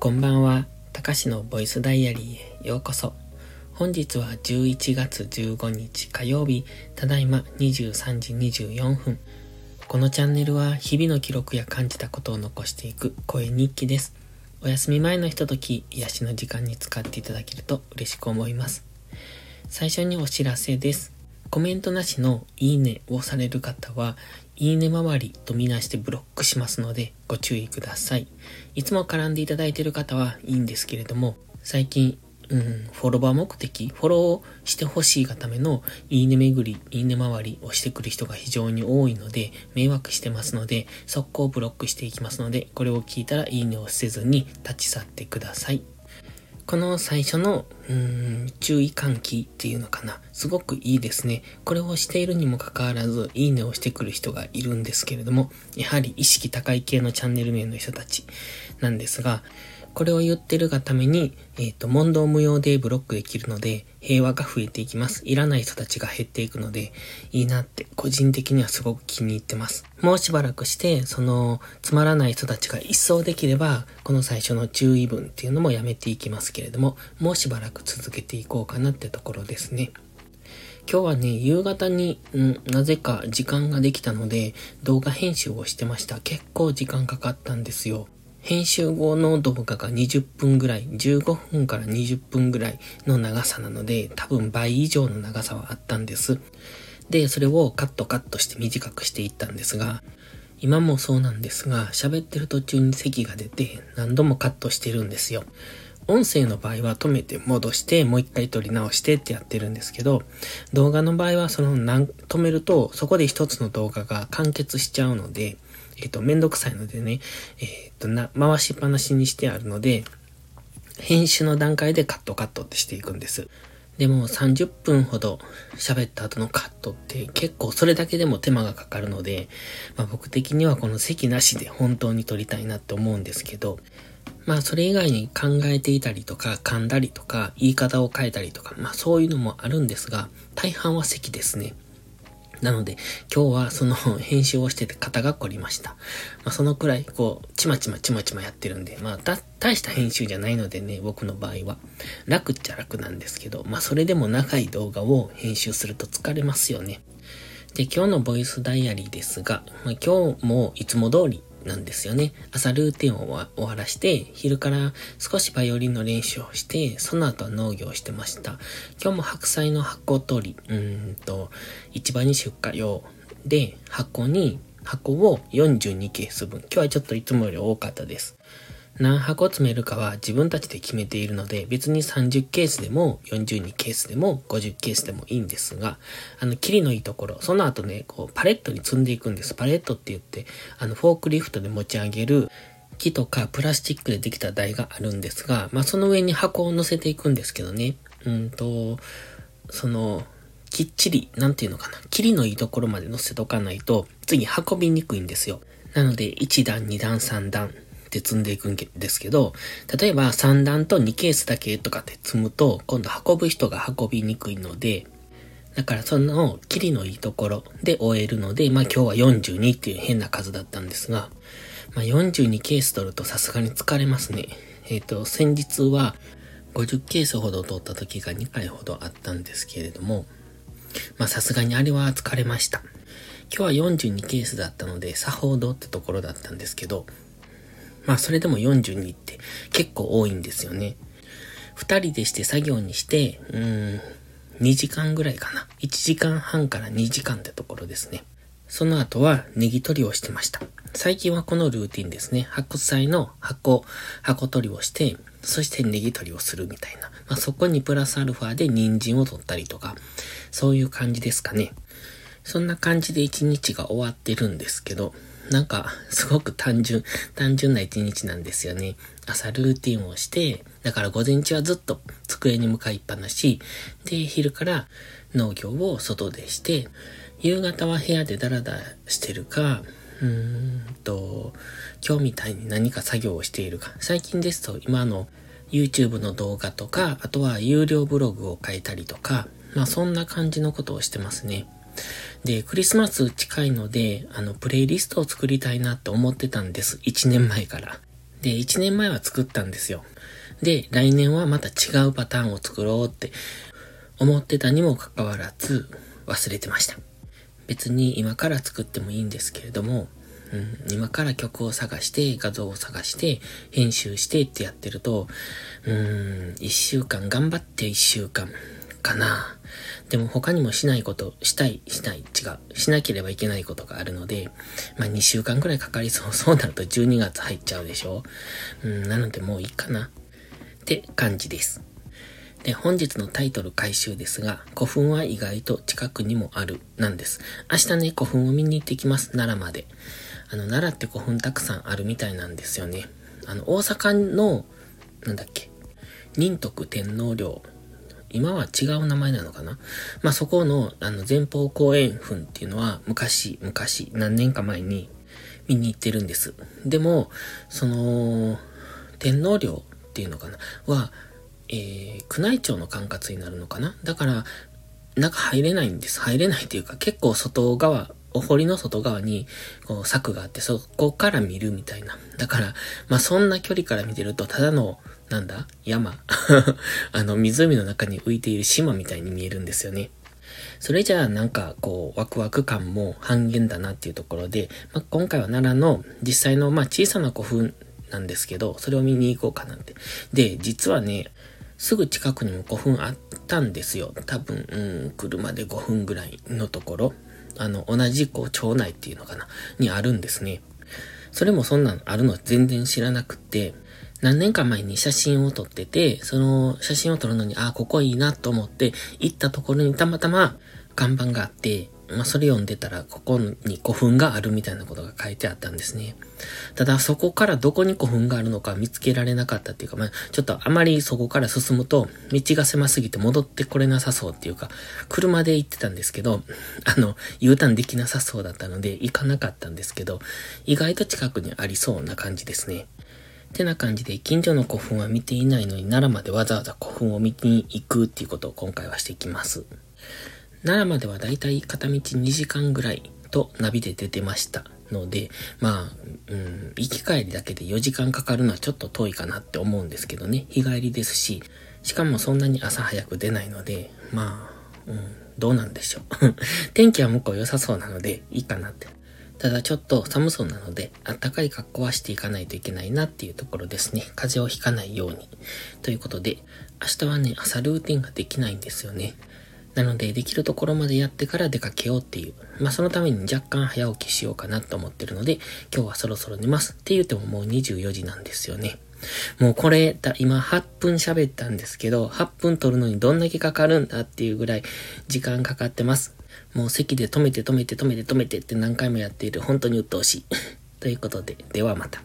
こんばんは。たかしのボイスダイアリーへようこそ。本日は11月15日火曜日、ただいま23時24分。このチャンネルは日々の記録や感じたことを残していく声日記です。お休み前のひととき、癒しの時間に使っていただけると嬉しく思います。最初にお知らせです。コメントなしのいいねをされる方は、いいね周りとみなしてブロックしますのでご注意ください。いつも絡んでいただいている方はいいんですけれども、最近、うん、フォロワー目的、フォローしてほしいがためのいいね巡り、いいね周りをしてくる人が非常に多いので、迷惑してますので、速攻ブロックしていきますので、これを聞いたらいいねをせずに立ち去ってください。この最初の、うん、注意喚起っていうのかな。すごくいいですね。これをしているにもかかわらず、いいねをしてくる人がいるんですけれども、やはり意識高い系のチャンネル名の人たちなんですが、これを言ってるがために、えっ、ー、と、問答無用でブロックできるので、平和が増えていきます。いらない人たちが減っていくので、いいなって個人的にはすごく気に入ってます。もうしばらくして、その、つまらない人たちが一掃できれば、この最初の注意文っていうのもやめていきますけれども、もうしばらく続けていこうかなってところですね。今日はね、夕方に、ん、なぜか時間ができたので、動画編集をしてました。結構時間かかったんですよ。編集後の動画が20分ぐらい、15分から20分ぐらいの長さなので、多分倍以上の長さはあったんです。で、それをカットカットして短くしていったんですが、今もそうなんですが、喋ってる途中に咳が出て何度もカットしてるんですよ。音声の場合は止めて戻してもう一回撮り直してってやってるんですけど、動画の場合はその止めるとそこで一つの動画が完結しちゃうので、えっ、と、めんどくさいのでね、えっ、と、な、回しっぱなしにしてあるので、編集の段階でカットカットってしていくんです。でも30分ほど喋った後のカットって結構それだけでも手間がかかるので、まあ僕的にはこの席なしで本当に撮りたいなって思うんですけど、まあそれ以外に考えていたりとか噛んだりとか言い方を変えたりとか、まあそういうのもあるんですが、大半は席ですね。なので、今日はその 編集をしてて肩が凝りました。まあ、そのくらい、こう、ちまちまちまちまやってるんで、まあ、大した編集じゃないのでね、僕の場合は。楽っちゃ楽なんですけど、まあ、それでも長い動画を編集すると疲れますよね。で、今日のボイスダイアリーですが、まあ、今日もいつも通りなんですよね。朝ルーティンを終わらして、昼から少しバイオリンの練習をして、その後は農業をしてました。今日も白菜の発酵取り、うんと、市場に出荷用で、箱に、箱を42ケース分。今日はちょっといつもより多かったです。何箱詰めるかは自分たちで決めているので、別に30ケースでも42ケースでも50ケースでもいいんですが、あの、キリのいいところ、その後ね、こう、パレットに積んでいくんです。パレットって言って、あの、フォークリフトで持ち上げる木とかプラスチックでできた台があるんですが、まあ、その上に箱を乗せていくんですけどね、うんと、その、きっちり、なんていうのかな、キリのいいところまで乗せとかないと、次運びにくいんですよ。なので、1段、2段、3段、って積んでいくんですけど、例えば3段と2ケースだけとかって積むと、今度運ぶ人が運びにくいので、だからその、キリのいいところで終えるので、まあ今日は42っていう変な数だったんですが、まあ42ケース取るとさすがに疲れますね。えっ、ー、と、先日は50ケースほど取った時が2回ほどあったんですけれども、まあさすがにあれは疲れました。今日は42ケースだったので、さほどってところだったんですけど、まあそれでも42って結構多いんですよね。二人でして作業にして、うーん、2時間ぐらいかな。1時間半から2時間ってところですね。その後はネギ取りをしてました。最近はこのルーティンですね。白菜の箱、箱取りをして、そしてネギ取りをするみたいな。まあ、そこにプラスアルファで人参を取ったりとか、そういう感じですかね。そんな感じで一日が終わってるんですけど、なんか、すごく単純、単純な一日なんですよね。朝ルーティンをして、だから午前中はずっと机に向かいっぱなし、で、昼から農業を外でして、夕方は部屋でダラダラしてるか、うーんと、今日みたいに何か作業をしているか。最近ですと今の YouTube の動画とか、あとは有料ブログを書いたりとか、まあそんな感じのことをしてますね。で、クリスマス近いので、あの、プレイリストを作りたいなって思ってたんです。1年前から。で、1年前は作ったんですよ。で、来年はまた違うパターンを作ろうって思ってたにもかかわらず忘れてました。別に今から作ってもいいんですけれども、うん、今から曲を探して、画像を探して、編集してってやってると、うーん、一週間、頑張って一週間かな。でも他にもしないこと、したい、しない、違う、しなければいけないことがあるので、まあ2週間くらいかかりそう。そうなると12月入っちゃうでしょうん、なのでもういいかな。って感じです。で、本日のタイトル回収ですが、古墳は意外と近くにもある、なんです。明日ね、古墳を見に行ってきます、奈良まで。あの、奈良って古墳たくさんあるみたいなんですよね。あの、大阪の、なんだっけ、仁徳天皇陵。今は違う名前なのかな？まあ、そこの、あの、前方後円墳っていうのは、昔、昔、何年か前に見に行ってるんです。でも、その、天皇陵っていうのかな？は、えー、宮内庁の管轄になるのかな？だから、中入れないんです。入れないというか、結構外側、お堀の外側に、こう、柵があって、そこから見るみたいな。だから、まあ、そんな距離から見てると、ただの、なんだ山 あの、湖の中に浮いている島みたいに見えるんですよね。それじゃあなんかこうワクワク感も半減だなっていうところで、まあ、今回は奈良の実際のま小さな古墳なんですけど、それを見に行こうかなって。で、実はね、すぐ近くにも5分あったんですよ。多分、うん、車で5分ぐらいのところ。あの、同じこう、町内っていうのかな、にあるんですね。それもそんなんあるの全然知らなくて、何年か前に写真を撮ってて、その写真を撮るのに、あ、ここいいなと思って行ったところにたまたま看板があって、まあ、それ読んでたら、ここに古墳があるみたいなことが書いてあったんですね。ただ、そこからどこに古墳があるのか見つけられなかったっていうか、まあ、ちょっとあまりそこから進むと、道が狭すぎて戻ってこれなさそうっていうか、車で行ってたんですけど、あの、U ターンできなさそうだったので、行かなかったんですけど、意外と近くにありそうな感じですね。てな感じで、近所の古墳は見ていないのに、奈良までわざわざ古墳を見に行くっていうことを今回はしていきます。奈良まではだいたい片道2時間ぐらいとナビで出てましたので、まあ、うん、行き帰りだけで4時間かかるのはちょっと遠いかなって思うんですけどね、日帰りですし、しかもそんなに朝早く出ないので、まあ、うん、どうなんでしょう。天気は向こう良さそうなので、いいかなって。ただちょっと寒そうなので、あったかい格好はしていかないといけないなっていうところですね。風邪をひかないように。ということで、明日はね、朝ルーティンができないんですよね。なので、できるところまでやってから出かけようっていう。まあ、そのために若干早起きしようかなと思ってるので、今日はそろそろ寝ます。って言ってももう24時なんですよね。もうこれ、今8分喋ったんですけど、8分撮るのにどんだけかかるんだっていうぐらい時間かかってます。もう席で止めて止めて止めて止めてって何回もやっている。本当に鬱陶しい。ということで、ではまた。